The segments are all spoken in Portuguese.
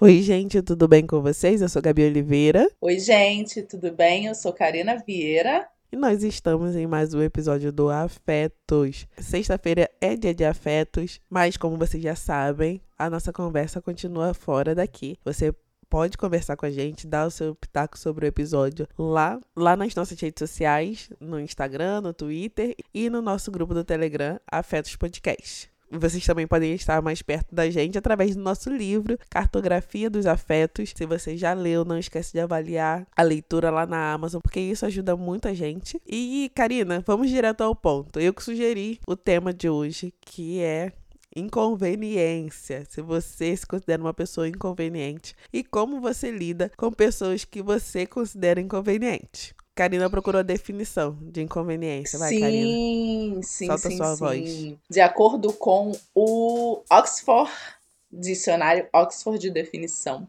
Oi, gente, tudo bem com vocês? Eu sou Gabi Oliveira. Oi, gente, tudo bem? Eu sou Karina Vieira. E nós estamos em mais um episódio do Afetos. Sexta-feira é dia de afetos, mas como vocês já sabem, a nossa conversa continua fora daqui. Você pode conversar com a gente, dar o seu pitaco sobre o episódio lá, lá nas nossas redes sociais, no Instagram, no Twitter e no nosso grupo do Telegram, Afetos Podcast. Vocês também podem estar mais perto da gente através do nosso livro Cartografia dos Afetos. Se você já leu, não esquece de avaliar a leitura lá na Amazon, porque isso ajuda muita gente. E, Karina, vamos direto ao ponto. Eu que sugeri o tema de hoje, que é inconveniência, se você se considera uma pessoa inconveniente e como você lida com pessoas que você considera inconvenientes. Karina procurou a definição de inconveniência. Vai, sim, Karina. Sim, Solta sim, sua sim. voz. De acordo com o Oxford Dicionário Oxford de Definição,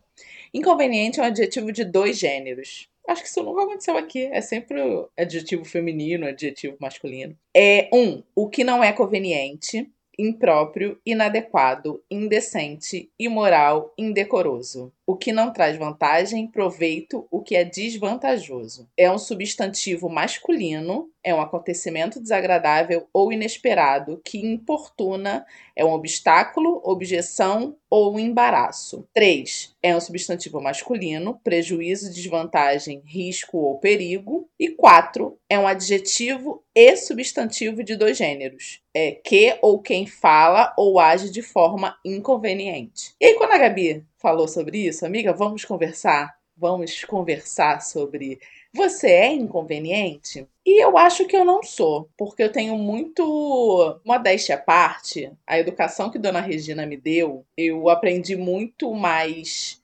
inconveniente é um adjetivo de dois gêneros. Acho que isso nunca aconteceu aqui. É sempre o adjetivo feminino, adjetivo masculino. É um, o que não é conveniente, impróprio, inadequado, indecente, imoral, indecoroso. O que não traz vantagem, proveito, o que é desvantajoso. É um substantivo masculino, é um acontecimento desagradável ou inesperado que importuna, é um obstáculo, objeção ou embaraço. 3. É um substantivo masculino, prejuízo, desvantagem, risco ou perigo. E 4. É um adjetivo e substantivo de dois gêneros. É que ou quem fala ou age de forma inconveniente. E aí, quando a Gabi falou sobre isso, amiga, vamos conversar? Vamos conversar sobre você é inconveniente? E eu acho que eu não sou, porque eu tenho muito modéstia à parte. A educação que Dona Regina me deu, eu aprendi muito mais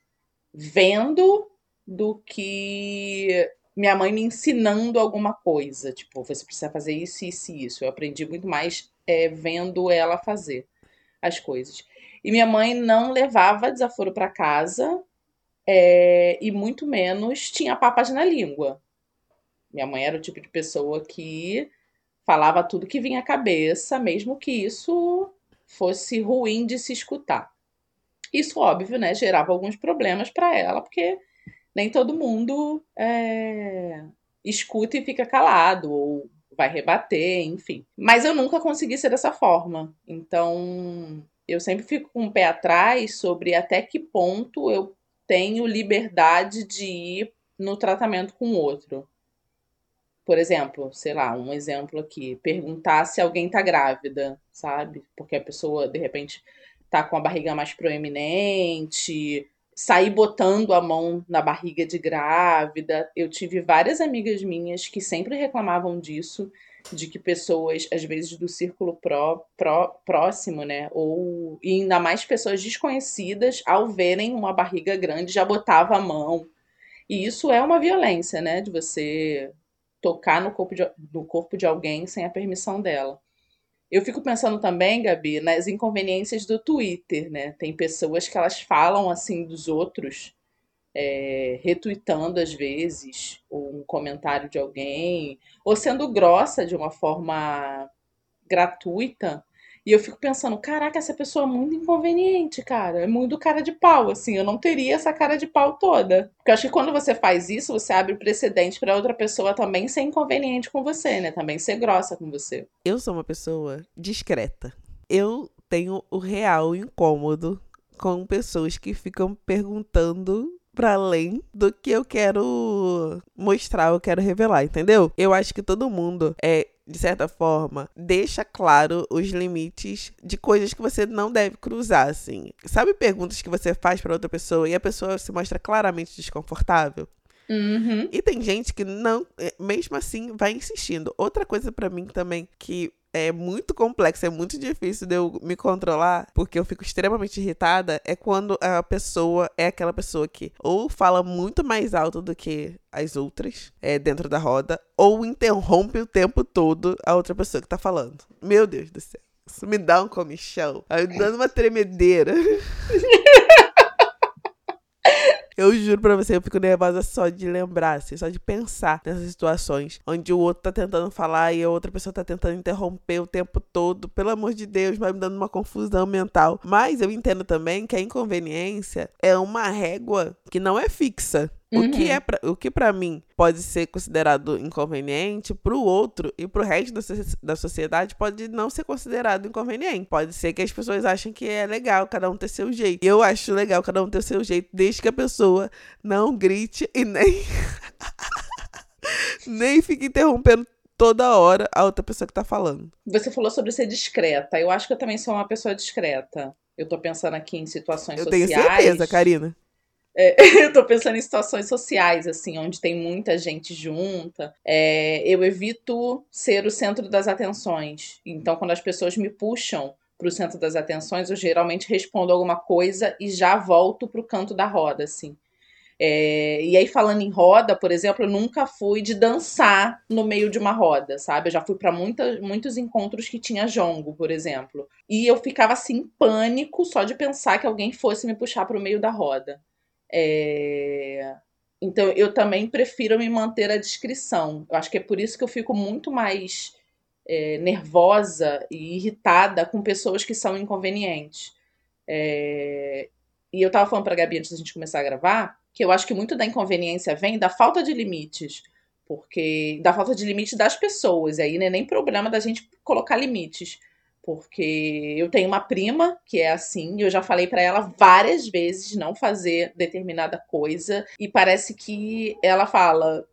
vendo do que minha mãe me ensinando alguma coisa. Tipo, você precisa fazer isso, isso e isso. Eu aprendi muito mais é, vendo ela fazer as coisas. E minha mãe não levava desaforo para casa é, e muito menos tinha papas na língua. Minha mãe era o tipo de pessoa que falava tudo que vinha à cabeça, mesmo que isso fosse ruim de se escutar. Isso, óbvio, né, gerava alguns problemas para ela, porque nem todo mundo é, escuta e fica calado, ou vai rebater, enfim. Mas eu nunca consegui ser dessa forma. Então, eu sempre fico com o pé atrás sobre até que ponto eu tenho liberdade de ir no tratamento com o outro. Por exemplo, sei lá, um exemplo aqui, perguntar se alguém tá grávida, sabe? Porque a pessoa, de repente, tá com a barriga mais proeminente, sair botando a mão na barriga de grávida. Eu tive várias amigas minhas que sempre reclamavam disso, de que pessoas, às vezes do círculo pró, pró, próximo, né, ou e ainda mais pessoas desconhecidas, ao verem uma barriga grande, já botava a mão. E isso é uma violência, né, de você tocar no corpo de, no corpo de alguém sem a permissão dela. Eu fico pensando também, Gabi, nas inconveniências do Twitter, né? Tem pessoas que elas falam assim dos outros, é, retweetando às vezes um comentário de alguém, ou sendo grossa de uma forma gratuita. E eu fico pensando, caraca, essa pessoa é muito inconveniente, cara. É muito cara de pau, assim. Eu não teria essa cara de pau toda. Porque eu acho que quando você faz isso, você abre precedente para outra pessoa também ser inconveniente com você, né? Também ser grossa com você. Eu sou uma pessoa discreta. Eu tenho o real incômodo com pessoas que ficam perguntando para além do que eu quero mostrar, eu quero revelar, entendeu? Eu acho que todo mundo é de certa forma, deixa claro os limites de coisas que você não deve cruzar, assim. Sabe perguntas que você faz para outra pessoa e a pessoa se mostra claramente desconfortável? Uhum. E tem gente que não, mesmo assim, vai insistindo. Outra coisa para mim também que é muito complexo, é muito difícil de eu me controlar, porque eu fico extremamente irritada, é quando a pessoa é aquela pessoa que ou fala muito mais alto do que as outras é, dentro da roda, ou interrompe o tempo todo a outra pessoa que tá falando. Meu Deus do céu. Isso me dá um comichão. Aí dando uma tremedeira. Eu juro pra você, eu fico nervosa só de lembrar, assim, só de pensar nessas situações onde o outro tá tentando falar e a outra pessoa tá tentando interromper o tempo todo. Pelo amor de Deus, vai me dando uma confusão mental. Mas eu entendo também que a inconveniência é uma régua que não é fixa. Uhum. O que é pra, o que para mim pode ser considerado inconveniente, para o outro e para o resto da, da sociedade pode não ser considerado inconveniente. Pode ser que as pessoas achem que é legal cada um ter seu jeito. Eu acho legal cada um ter seu jeito, desde que a pessoa não grite e nem nem fique interrompendo toda hora a outra pessoa que tá falando. Você falou sobre ser discreta. Eu acho que eu também sou uma pessoa discreta. Eu tô pensando aqui em situações eu sociais. Eu tenho certeza, Karina. É, eu tô pensando em situações sociais, assim, onde tem muita gente junta. É, eu evito ser o centro das atenções. Então, quando as pessoas me puxam para o centro das atenções, eu geralmente respondo alguma coisa e já volto para o canto da roda, assim. É, e aí, falando em roda, por exemplo, eu nunca fui de dançar no meio de uma roda, sabe? Eu já fui para muitos encontros que tinha jongo, por exemplo. E eu ficava assim, em pânico só de pensar que alguém fosse me puxar para o meio da roda. É... Então, eu também prefiro me manter a descrição. Eu acho que é por isso que eu fico muito mais é, nervosa e irritada com pessoas que são inconvenientes. É... E eu tava falando pra Gabi antes da gente começar a gravar que eu acho que muito da inconveniência vem da falta de limites. Porque. da falta de limite das pessoas. E aí não é nem problema da gente colocar limites porque eu tenho uma prima que é assim, e eu já falei para ela várias vezes não fazer determinada coisa, e parece que ela fala: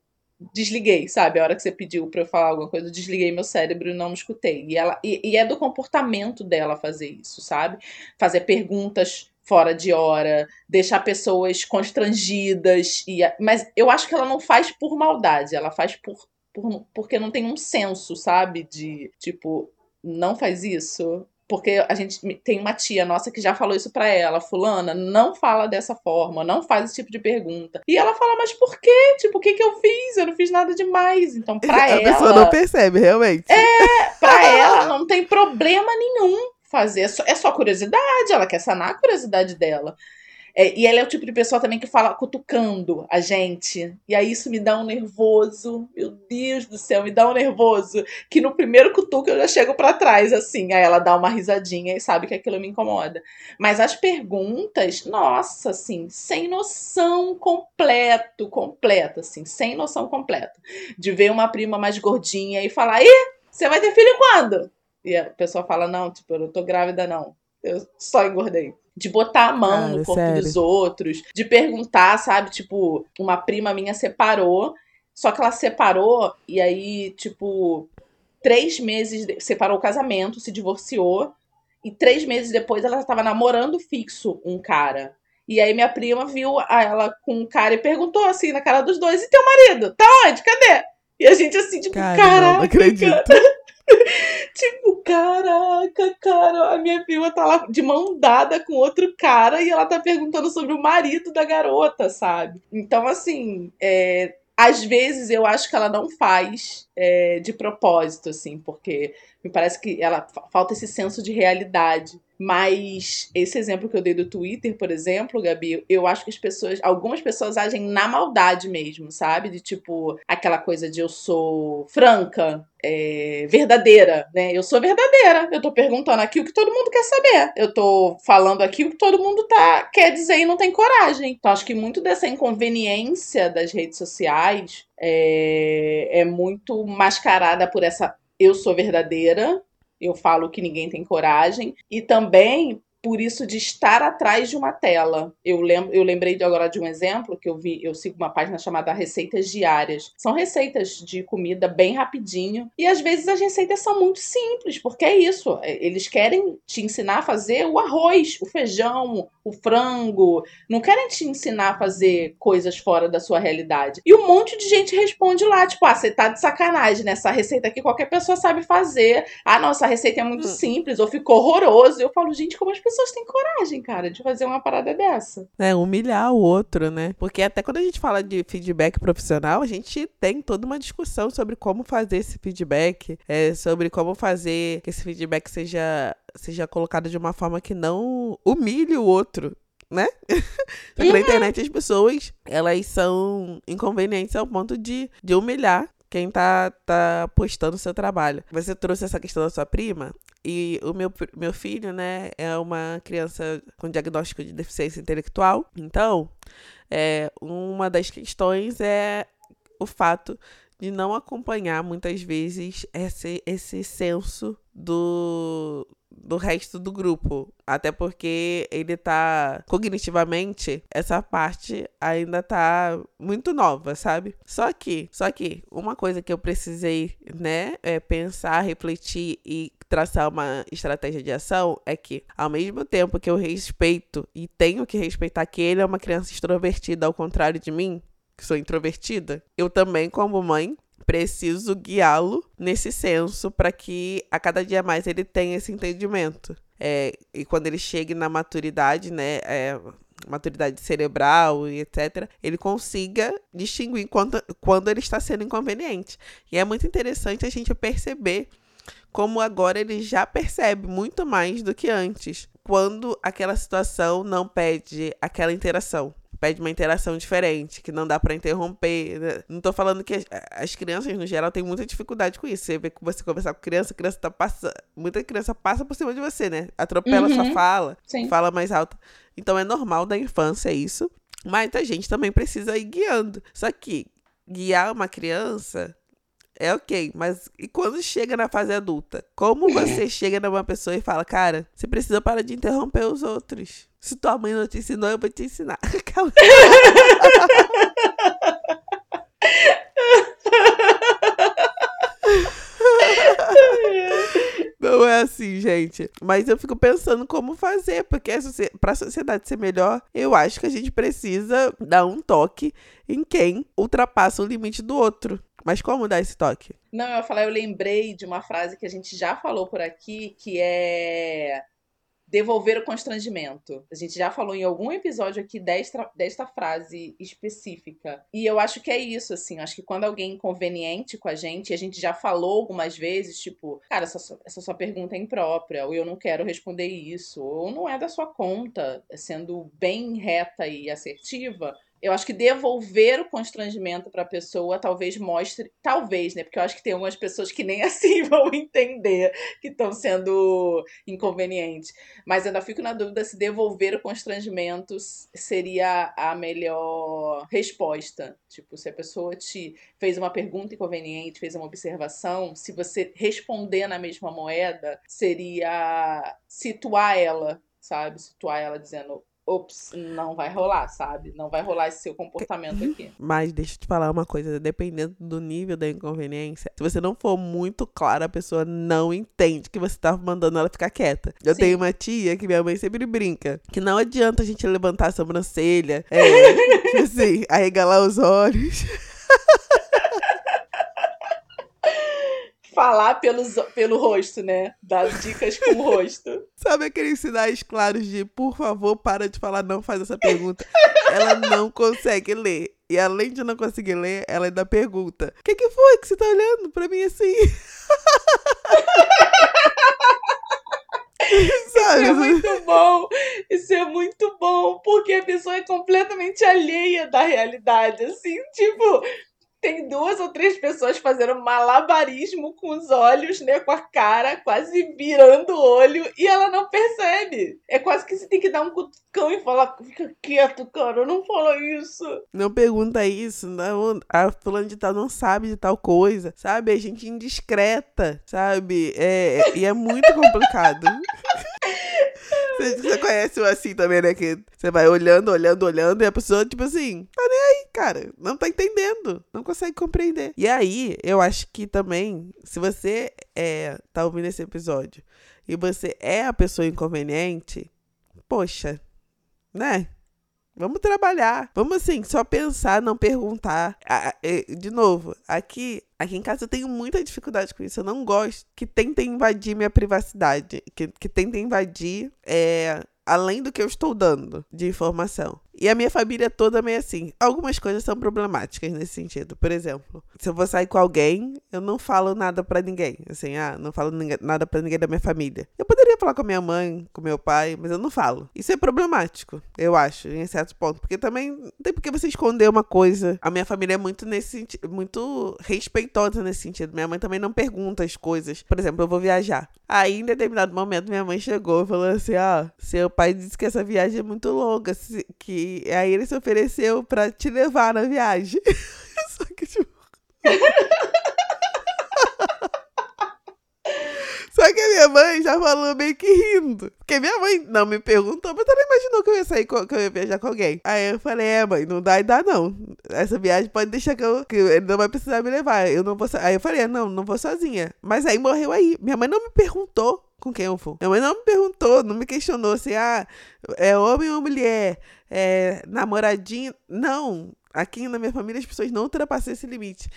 desliguei, sabe? A hora que você pediu para eu falar alguma coisa, eu desliguei meu cérebro e não me escutei. E, ela, e, e é do comportamento dela fazer isso, sabe? Fazer perguntas fora de hora, deixar pessoas constrangidas. E, mas eu acho que ela não faz por maldade, ela faz por, por, porque não tem um senso, sabe? De tipo, não faz isso. Porque a gente tem uma tia nossa que já falou isso pra ela, fulana, não fala dessa forma, não faz esse tipo de pergunta. E ela fala, mas por quê? Tipo, o que que eu fiz? Eu não fiz nada demais. Então, pra a ela... A pessoa não percebe, realmente. É, pra ela não tem problema nenhum fazer. É só, é só curiosidade, ela quer sanar a curiosidade dela. É, e ela é o tipo de pessoa também que fala cutucando a gente. E aí isso me dá um nervoso. Meu Deus do céu, me dá um nervoso. Que no primeiro cutuco eu já chego para trás, assim. Aí ela dá uma risadinha e sabe que aquilo me incomoda. Mas as perguntas, nossa, assim, sem noção completo, completa, assim, sem noção completa. De ver uma prima mais gordinha e falar: Ih, você vai ter filho quando? E a pessoa fala: Não, tipo, eu não tô grávida, não. Eu só engordei de botar a mão Cara, no corpo sério? dos outros, de perguntar, sabe? Tipo, uma prima minha separou, só que ela separou e aí, tipo, três meses. De... Separou o casamento, se divorciou, e três meses depois ela estava namorando fixo um cara. E aí minha prima viu ela com um cara e perguntou assim na cara dos dois: e teu marido? Tá onde? Cadê? E a gente assim, tipo, cara, caraca. Não acredito. Cara. Tipo, caraca, cara, a minha prima tá lá de mão dada com outro cara e ela tá perguntando sobre o marido da garota, sabe? Então, assim, é, às vezes eu acho que ela não faz é, de propósito, assim, porque me parece que ela falta esse senso de realidade. Mas esse exemplo que eu dei do Twitter, por exemplo, Gabi, eu acho que as pessoas, algumas pessoas agem na maldade mesmo, sabe? De tipo, aquela coisa de eu sou franca, é, verdadeira, né? Eu sou verdadeira. Eu tô perguntando aqui o que todo mundo quer saber. Eu tô falando aqui o que todo mundo tá, quer dizer e não tem coragem. Então, acho que muito dessa inconveniência das redes sociais é, é muito mascarada por essa eu sou verdadeira, eu falo que ninguém tem coragem, e também por isso de estar atrás de uma tela. Eu, lembro, eu lembrei de agora de um exemplo que eu vi, eu sigo uma página chamada Receitas Diárias. São receitas de comida bem rapidinho e às vezes as receitas são muito simples, porque é isso, é, eles querem te ensinar a fazer o arroz, o feijão, o frango, não querem te ensinar a fazer coisas fora da sua realidade. E um monte de gente responde lá, tipo, ah, você tá de sacanagem, nessa né? receita aqui qualquer pessoa sabe fazer. Ah, nossa, a receita é muito hum. simples, ou ficou horroroso. Eu falo, gente, como as pessoas pessoas têm coragem, cara, de fazer uma parada dessa. É, humilhar o outro, né? Porque até quando a gente fala de feedback profissional, a gente tem toda uma discussão sobre como fazer esse feedback, é, sobre como fazer que esse feedback seja, seja colocado de uma forma que não humilhe o outro né? Só que na internet as pessoas, elas são inconvenientes ao ponto de, de humilhar quem tá, tá postando o seu trabalho. Você trouxe essa questão da sua prima, e o meu, meu filho, né, é uma criança com diagnóstico de deficiência intelectual. Então, é, uma das questões é o fato de não acompanhar muitas vezes esse, esse senso do, do resto do grupo. Até porque ele tá cognitivamente, essa parte ainda tá muito nova, sabe? Só que, só que uma coisa que eu precisei, né, é pensar, refletir e traçar uma estratégia de ação é que, ao mesmo tempo que eu respeito e tenho que respeitar que ele é uma criança extrovertida, ao contrário de mim, que sou introvertida, eu também, como mãe, preciso guiá-lo nesse senso para que a cada dia mais ele tenha esse entendimento. É, e quando ele chegue na maturidade, né, é, maturidade cerebral e etc., ele consiga distinguir quando, quando ele está sendo inconveniente. E é muito interessante a gente perceber como agora ele já percebe muito mais do que antes, quando aquela situação não pede aquela interação pede uma interação diferente, que não dá para interromper. Né? Não tô falando que as, as, crianças, no geral, têm muita dificuldade com isso. Você vê que você conversar com criança, criança tá passando. Muita criança passa por cima de você, né? Atropela uhum. sua fala, Sim. fala mais alto. Então é normal da infância isso. Mas a gente também precisa ir guiando. Só que guiar uma criança é ok, mas e quando chega na fase adulta? Como você chega numa pessoa e fala, cara, você precisa parar de interromper os outros? Se tua mãe não te ensinou, eu vou te ensinar. Não é assim, gente. Mas eu fico pensando como fazer, porque para a sociedade ser melhor, eu acho que a gente precisa dar um toque em quem ultrapassa o limite do outro. Mas como dar esse toque? Não, eu falar, eu lembrei de uma frase que a gente já falou por aqui, que é devolver o constrangimento. A gente já falou em algum episódio aqui desta, desta frase específica. E eu acho que é isso, assim. Acho que quando alguém é inconveniente com a gente, a gente já falou algumas vezes, tipo, cara, essa, essa sua pergunta é imprópria, ou eu não quero responder isso, ou não é da sua conta, sendo bem reta e assertiva eu acho que devolver o constrangimento para a pessoa talvez mostre, talvez, né? Porque eu acho que tem algumas pessoas que nem assim vão entender que estão sendo inconvenientes. Mas ainda fico na dúvida se devolver o constrangimento seria a melhor resposta. Tipo, se a pessoa te fez uma pergunta inconveniente, fez uma observação, se você responder na mesma moeda, seria situar ela, sabe? Situar ela dizendo ops, não vai rolar, sabe? Não vai rolar esse seu comportamento aqui. Mas deixa eu te falar uma coisa, dependendo do nível da inconveniência, se você não for muito claro, a pessoa não entende que você tá mandando ela ficar quieta. Eu Sim. tenho uma tia que minha mãe sempre brinca, que não adianta a gente levantar a sobrancelha, é, tipo assim, arregalar os olhos. falar pelos, pelo rosto, né? Dar dicas com o rosto. Sabe aqueles sinais claros de, por favor, para de falar, não faz essa pergunta. ela não consegue ler. E além de não conseguir ler, ela ainda pergunta: O que, que foi que você tá olhando pra mim assim? Sabe? Isso é muito bom. Isso é muito bom, porque a pessoa é completamente alheia da realidade. Assim, tipo, tem duas ou três pessoas fazendo malabarismo com os olhos, né? Com a cara, quase virando o olho, e ela não percebe. É quase que você tem que dar um cutucão e falar: fica quieto, cara, não fala isso. Não pergunta isso, não. A fulana de tal não sabe de tal coisa, sabe? A gente indiscreta, sabe? É, e é muito complicado. Você conhece o assim também, né? Que você vai olhando, olhando, olhando, e a pessoa, tipo assim, tá nem aí, cara. Não tá entendendo. Não consegue compreender. E aí, eu acho que também, se você é, tá ouvindo esse episódio e você é a pessoa inconveniente, poxa, né? Vamos trabalhar. Vamos assim, só pensar, não perguntar. De novo, aqui, aqui em casa eu tenho muita dificuldade com isso. Eu não gosto que tentem invadir minha privacidade. Que, que tentem invadir é, além do que eu estou dando de informação. E a minha família toda meio assim. Algumas coisas são problemáticas nesse sentido. Por exemplo, se eu vou sair com alguém, eu não falo nada para ninguém. Assim, ah, não falo nada para ninguém da minha família. Eu poderia falar com a minha mãe, com meu pai, mas eu não falo. Isso é problemático, eu acho, em certo ponto. Porque também não tem por que você esconder uma coisa. A minha família é muito nesse sentido, muito respeitosa nesse sentido. Minha mãe também não pergunta as coisas. Por exemplo, eu vou viajar. Aí, em determinado momento, minha mãe chegou e falou assim: ah, seu pai disse que essa viagem é muito longa, que aí ele se ofereceu para te levar na viagem. Só que, tipo. Só que a minha mãe já falou meio que rindo. Porque minha mãe não me perguntou, mas ela imaginou que eu ia sair, que eu ia viajar com alguém. Aí eu falei, é, mãe, não dá e dá não. Essa viagem pode deixar que, eu, que ele não vai precisar me levar. Eu não vou Aí eu falei, é, não, não vou sozinha. Mas aí morreu aí. Minha mãe não me perguntou com quem eu vou. Minha mãe não me perguntou, não me questionou assim, ah, é homem ou mulher, é namoradinho. Não, aqui na minha família as pessoas não ultrapassam esse limite.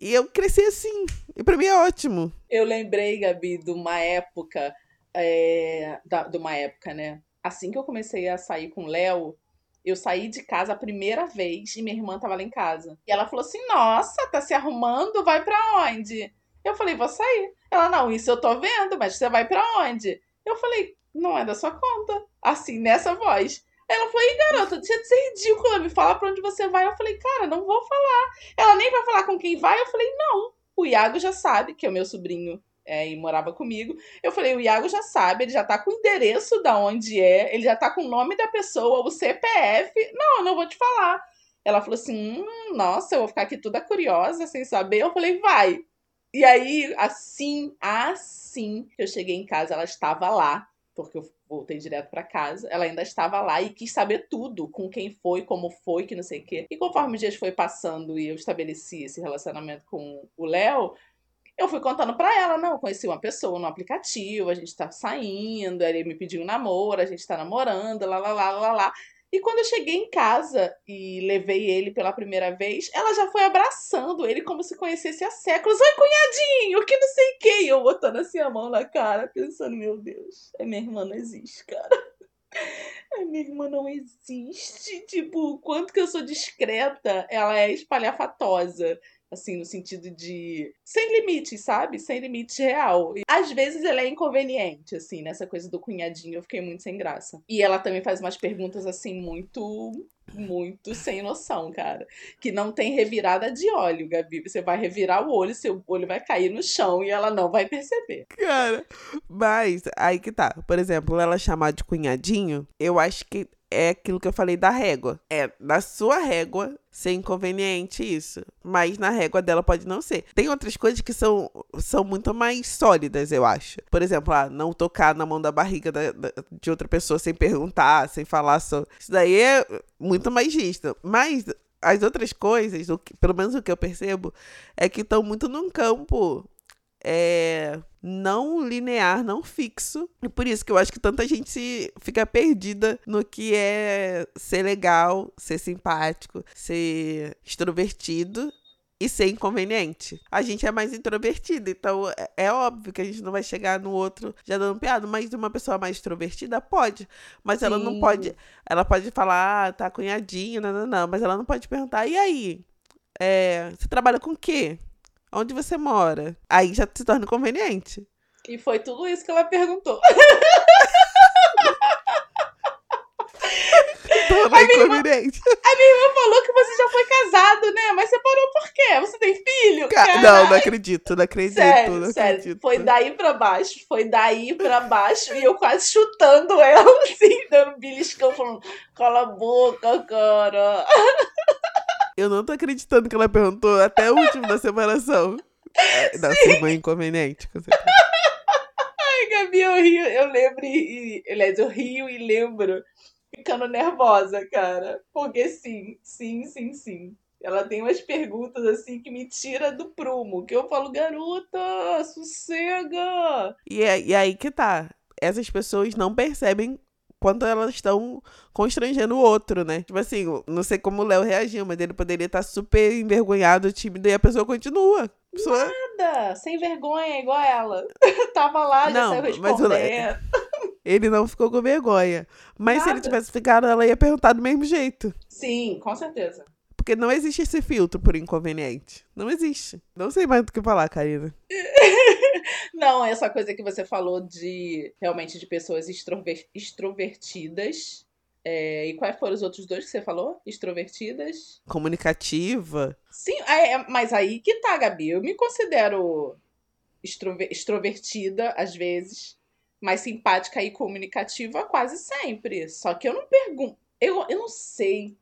E eu cresci assim. E para mim é ótimo. Eu lembrei, Gabi, de uma época. É, da, de uma época, né? Assim que eu comecei a sair com o Léo, eu saí de casa a primeira vez e minha irmã tava lá em casa. E ela falou assim: Nossa, tá se arrumando? Vai para onde? Eu falei: Vou sair. Ela: Não, isso eu tô vendo, mas você vai para onde? Eu falei: Não é da sua conta. Assim, nessa voz. Ela falou, e garota, deixa de ser ridícula, me fala pra onde você vai. Eu falei, cara, não vou falar. Ela nem vai falar com quem vai. Eu falei, não. O Iago já sabe, que é o meu sobrinho é, e morava comigo. Eu falei, o Iago já sabe, ele já tá com o endereço da onde é, ele já tá com o nome da pessoa, o CPF. Não, eu não vou te falar. Ela falou assim: hum, nossa, eu vou ficar aqui toda curiosa, sem saber. Eu falei, vai. E aí, assim, assim que eu cheguei em casa, ela estava lá, porque eu voltei direto para casa. Ela ainda estava lá e quis saber tudo, com quem foi, como foi, que não sei o quê. E conforme os dias foi passando e eu estabeleci esse relacionamento com o Léo, eu fui contando para ela, não, conheci uma pessoa no aplicativo, a gente tá saindo, ele me pediu um namoro, a gente tá namorando, lá, lá, lá, lá, lá. E quando eu cheguei em casa e levei ele pela primeira vez, ela já foi abraçando ele como se conhecesse há séculos. Oi, cunhadinho, que não sei o que. E eu botando assim a mão na cara, pensando, meu Deus, a minha irmã não existe, cara. A minha irmã não existe. Tipo, quanto que eu sou discreta, ela é espalhafatosa assim, no sentido de sem limites, sabe? Sem limite real. E, às vezes ela é inconveniente, assim, nessa coisa do cunhadinho, eu fiquei muito sem graça. E ela também faz umas perguntas assim muito muito sem noção, cara. Que não tem revirada de óleo, Gabi. Você vai revirar o olho, seu olho vai cair no chão e ela não vai perceber. Cara, mas aí que tá. Por exemplo, ela chamar de cunhadinho, eu acho que é aquilo que eu falei da régua. É na sua régua ser inconveniente isso, mas na régua dela pode não ser. Tem outras coisas que são, são muito mais sólidas, eu acho. Por exemplo, ah, não tocar na mão da barriga da, da, de outra pessoa sem perguntar, sem falar só. Isso daí é muito mais visto. Mas as outras coisas, que, pelo menos o que eu percebo, é que estão muito num campo é, não linear, não fixo. E por isso que eu acho que tanta gente se fica perdida no que é ser legal, ser simpático, ser extrovertido e ser inconveniente. A gente é mais introvertido, então é, é óbvio que a gente não vai chegar no outro já dando piada, mas uma pessoa mais extrovertida pode, mas Sim. ela não pode, ela pode falar, ah, tá cunhadinho, não, não, não, mas ela não pode perguntar, e aí? É, você trabalha com o quê? Onde você mora? Aí já se torna conveniente. E foi tudo isso que ela perguntou. Torna inconveniente. a minha irmã falou que você já foi casado, né? Mas você parou por quê? Você tem filho? Ca não, não acredito, não acredito. Sério, não sério. Acredito. Foi daí pra baixo, foi daí pra baixo. e eu quase chutando ela, assim, dando beliscão, falando: cala a boca, cara. Eu não tô acreditando que ela perguntou até o último da separação. É, da sua inconveniente, com certeza. Ai, Gabi, eu rio, eu lembro e. Aliás, eu rio e lembro ficando nervosa, cara. Porque sim, sim, sim, sim. Ela tem umas perguntas assim que me tira do prumo. Que eu falo, garota, sossega. E, é, e aí que tá. Essas pessoas não percebem quanto elas estão constrangendo o outro, né? Tipo assim, não sei como o Léo reagiu, mas ele poderia estar super envergonhado, tímido, e a pessoa continua. A pessoa... Nada, sem vergonha, igual ela. Tava lá, já não, saiu respondendo. Mas o Ele não ficou com vergonha. Mas Nada. se ele tivesse ficado, ela ia perguntar do mesmo jeito. Sim, com certeza. Porque não existe esse filtro por inconveniente. Não existe. Não sei mais do que falar, Karina. não, essa coisa que você falou de realmente de pessoas extrover extrovertidas. É, e quais foram os outros dois que você falou? Extrovertidas? Comunicativa. Sim, é, é mas aí que tá, Gabi. Eu me considero extrover extrovertida às vezes, mas simpática e comunicativa quase sempre. Só que eu não pergunto. Eu, eu não sei.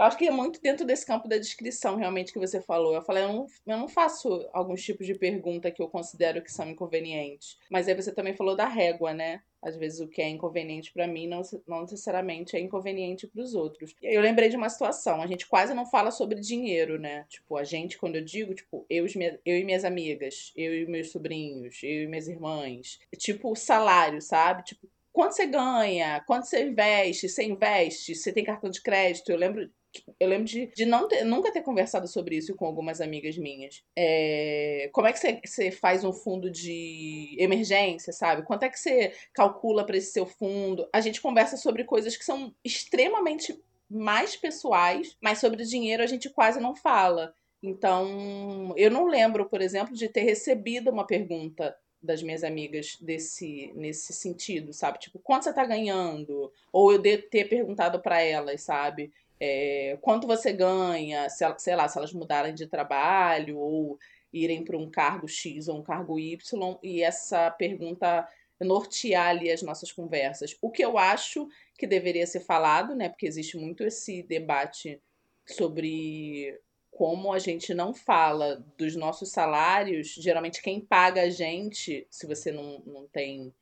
Eu acho que é muito dentro desse campo da descrição, realmente, que você falou. Eu falei, eu não, eu não faço alguns tipos de pergunta que eu considero que são inconvenientes. Mas aí você também falou da régua, né? Às vezes o que é inconveniente para mim não, não necessariamente é inconveniente para os outros. Eu lembrei de uma situação, a gente quase não fala sobre dinheiro, né? Tipo, a gente, quando eu digo, tipo, eu, eu e minhas amigas, eu e meus sobrinhos, eu e minhas irmãs. Tipo, salário, sabe? Tipo, quanto você ganha, quanto você investe, você investe, você tem cartão de crédito. Eu lembro eu lembro de, de não ter, nunca ter conversado sobre isso com algumas amigas minhas. É, como é que você, faz um fundo de emergência, sabe? Quanto é que você calcula para esse seu fundo? A gente conversa sobre coisas que são extremamente mais pessoais, mas sobre dinheiro a gente quase não fala. Então, eu não lembro, por exemplo, de ter recebido uma pergunta das minhas amigas desse nesse sentido, sabe? Tipo, quanto você tá ganhando? Ou eu de ter perguntado para elas, sabe? É, quanto você ganha, se, sei lá, se elas mudarem de trabalho ou irem para um cargo X ou um cargo Y, e essa pergunta nortear ali as nossas conversas. O que eu acho que deveria ser falado, né, porque existe muito esse debate sobre como a gente não fala dos nossos salários, geralmente quem paga a gente, se você não, não tem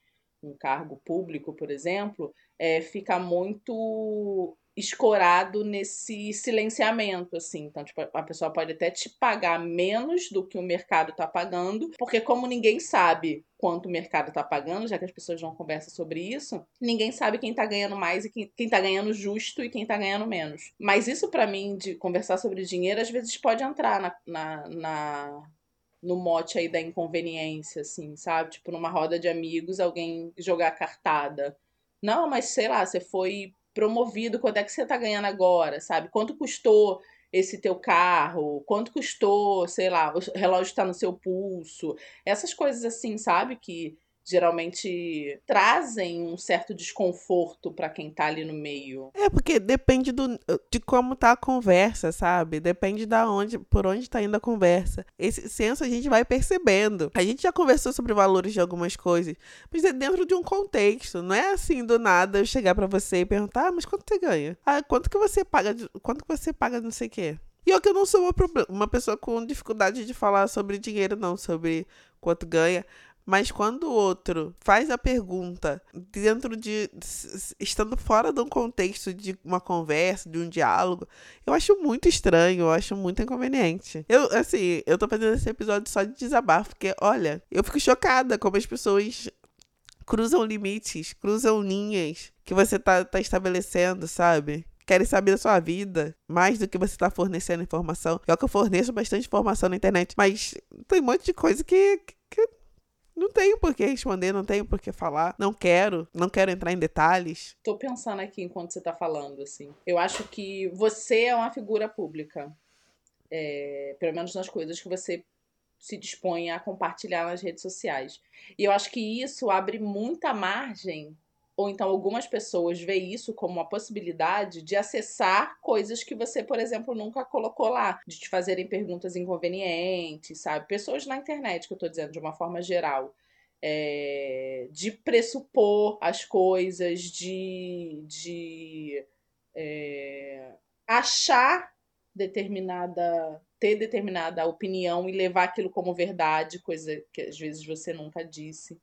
um cargo público, por exemplo, é, fica muito escorado nesse silenciamento, assim. Então, tipo, a pessoa pode até te pagar menos do que o mercado está pagando, porque como ninguém sabe quanto o mercado está pagando, já que as pessoas não conversam sobre isso, ninguém sabe quem está ganhando mais e quem, está ganhando justo e quem está ganhando menos. Mas isso, para mim, de conversar sobre dinheiro, às vezes pode entrar na, na, na no mote aí da inconveniência, assim, sabe? Tipo, numa roda de amigos, alguém jogar cartada. Não, mas sei lá, você foi promovido, quanto é que você está ganhando agora, sabe? Quanto custou esse teu carro? Quanto custou, sei lá, o relógio está no seu pulso? Essas coisas assim, sabe? Que geralmente trazem um certo desconforto para quem tá ali no meio. É, porque depende do, de como tá a conversa, sabe? Depende da onde, por onde tá indo a conversa. Esse senso a gente vai percebendo. A gente já conversou sobre valores de algumas coisas, mas é dentro de um contexto. Não é assim do nada eu chegar para você e perguntar: ah, mas quanto você ganha? Ah, quanto que você paga? Quanto que você paga não sei o quê? E eu que eu não sou uma, uma pessoa com dificuldade de falar sobre dinheiro, não, sobre quanto ganha. Mas quando o outro faz a pergunta dentro de. estando fora de um contexto de uma conversa, de um diálogo, eu acho muito estranho, eu acho muito inconveniente. Eu, assim, eu tô fazendo esse episódio só de desabafo, porque, olha, eu fico chocada como as pessoas cruzam limites, cruzam linhas que você tá, tá estabelecendo, sabe? querem saber da sua vida mais do que você está fornecendo informação. É que eu forneço bastante informação na internet, mas tem um monte de coisa que, que não tenho por que responder, não tenho por que falar. Não quero, não quero entrar em detalhes. Tô pensando aqui enquanto você tá falando, assim. Eu acho que você é uma figura pública. É, pelo menos nas coisas que você se dispõe a compartilhar nas redes sociais. E eu acho que isso abre muita margem ou então algumas pessoas veem isso como uma possibilidade de acessar coisas que você, por exemplo, nunca colocou lá, de te fazerem perguntas inconvenientes, sabe? Pessoas na internet, que eu tô dizendo de uma forma geral. É, de pressupor as coisas, de, de é, achar determinada ter determinada opinião e levar aquilo como verdade, coisa que às vezes você nunca disse.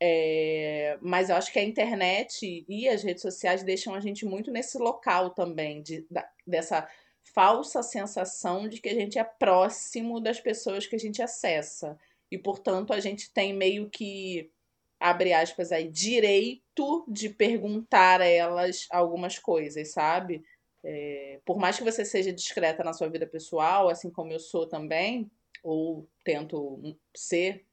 É, mas eu acho que a internet e as redes sociais deixam a gente muito nesse local também, de, da, dessa falsa sensação de que a gente é próximo das pessoas que a gente acessa. E, portanto, a gente tem meio que, abre aspas aí, direito de perguntar a elas algumas coisas, sabe? É, por mais que você seja discreta na sua vida pessoal, assim como eu sou também, ou tento ser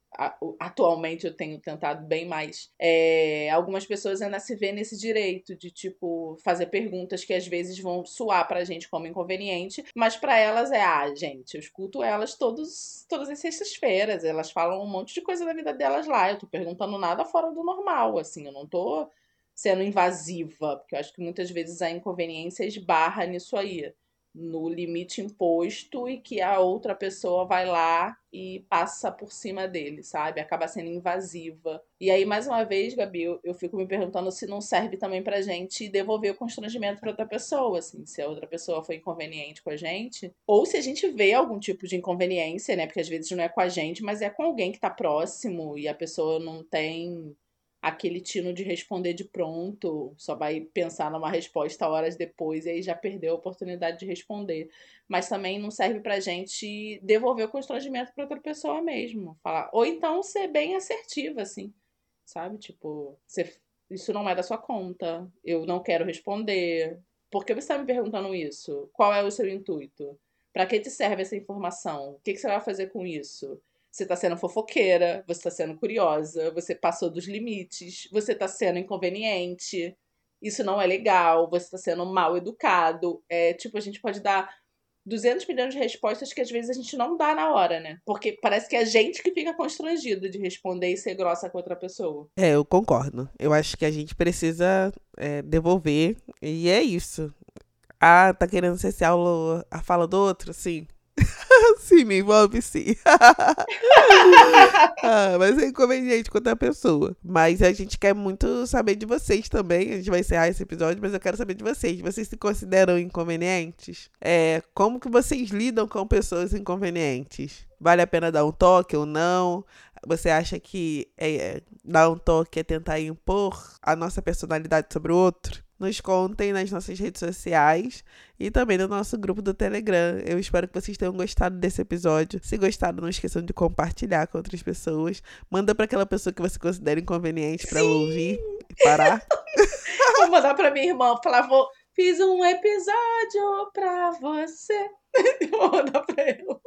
atualmente eu tenho tentado bem mais. É, algumas pessoas ainda se vê nesse direito de, tipo, fazer perguntas que às vezes vão soar pra gente como inconveniente, mas para elas é, ah, gente, eu escuto elas todos, todas as sextas-feiras, elas falam um monte de coisa da vida delas lá, eu tô perguntando nada fora do normal, assim, eu não tô sendo invasiva, porque eu acho que muitas vezes a inconveniência esbarra nisso aí no limite imposto e que a outra pessoa vai lá e passa por cima dele, sabe? Acaba sendo invasiva. E aí, mais uma vez, Gabi, eu, eu fico me perguntando se não serve também pra gente devolver o constrangimento para outra pessoa, assim, se a outra pessoa foi inconveniente com a gente, ou se a gente vê algum tipo de inconveniência, né? Porque às vezes não é com a gente, mas é com alguém que tá próximo e a pessoa não tem aquele tino de responder de pronto, só vai pensar numa resposta horas depois e aí já perdeu a oportunidade de responder. Mas também não serve pra gente devolver o constrangimento pra outra pessoa mesmo. Falar. Ou então ser bem assertiva, assim. Sabe? Tipo, você, isso não é da sua conta. Eu não quero responder. Por que você está me perguntando isso? Qual é o seu intuito? Para que te serve essa informação? O que, que você vai fazer com isso? Você está sendo fofoqueira, você está sendo curiosa, você passou dos limites, você está sendo inconveniente, isso não é legal, você está sendo mal educado. É, tipo, a gente pode dar 200 milhões de respostas que às vezes a gente não dá na hora, né? Porque parece que é a gente que fica constrangido de responder e ser grossa com outra pessoa. É, eu concordo. Eu acho que a gente precisa é, devolver, e é isso. Ah, tá querendo ser a, a fala do outro? Sim. sim, me envolve sim. ah, mas é inconveniente com outra pessoa. Mas a gente quer muito saber de vocês também. A gente vai encerrar esse episódio, mas eu quero saber de vocês. Vocês se consideram inconvenientes? É, como que vocês lidam com pessoas inconvenientes? Vale a pena dar um toque ou não? Você acha que é, dar um toque é tentar impor a nossa personalidade sobre o outro? Nos contem nas nossas redes sociais e também no nosso grupo do Telegram. Eu espero que vocês tenham gostado desse episódio. Se gostaram, não esqueçam de compartilhar com outras pessoas. Manda para aquela pessoa que você considera inconveniente para ouvir e parar. vou mandar para minha irmã, falar, vou fiz um episódio para você. vou mandar para ela.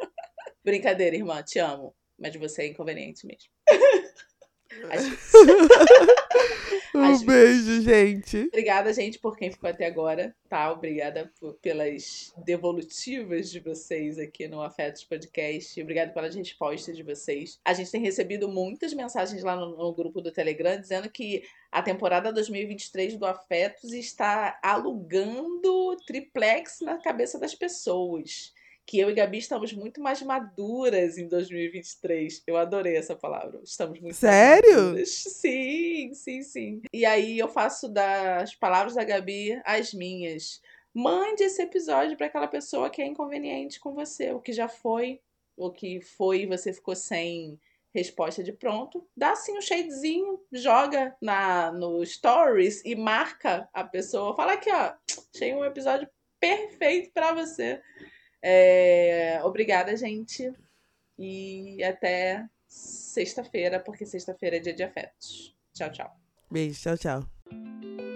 Brincadeira, irmã, te amo, mas você é inconveniente mesmo. um beijo, gente. Obrigada, gente, por quem ficou até agora, tá? Obrigada por, pelas devolutivas de vocês aqui no Afetos Podcast. Obrigada pelas respostas de vocês. A gente tem recebido muitas mensagens lá no, no grupo do Telegram dizendo que a temporada 2023 do Afetos está alugando triplex na cabeça das pessoas que eu e Gabi estamos muito mais maduras em 2023. Eu adorei essa palavra. Estamos muito Sério? maduras. Sim, sim, sim. E aí eu faço das palavras da Gabi as minhas. Mande esse episódio para aquela pessoa que é inconveniente com você, o que já foi, o que foi e você ficou sem resposta de pronto. Dá assim um shadezinho, joga na no stories e marca a pessoa. Fala aqui, ó, achei um episódio perfeito para você. É, obrigada, gente. E até sexta-feira, porque sexta-feira é dia de afetos. Tchau, tchau. Beijo, tchau, tchau.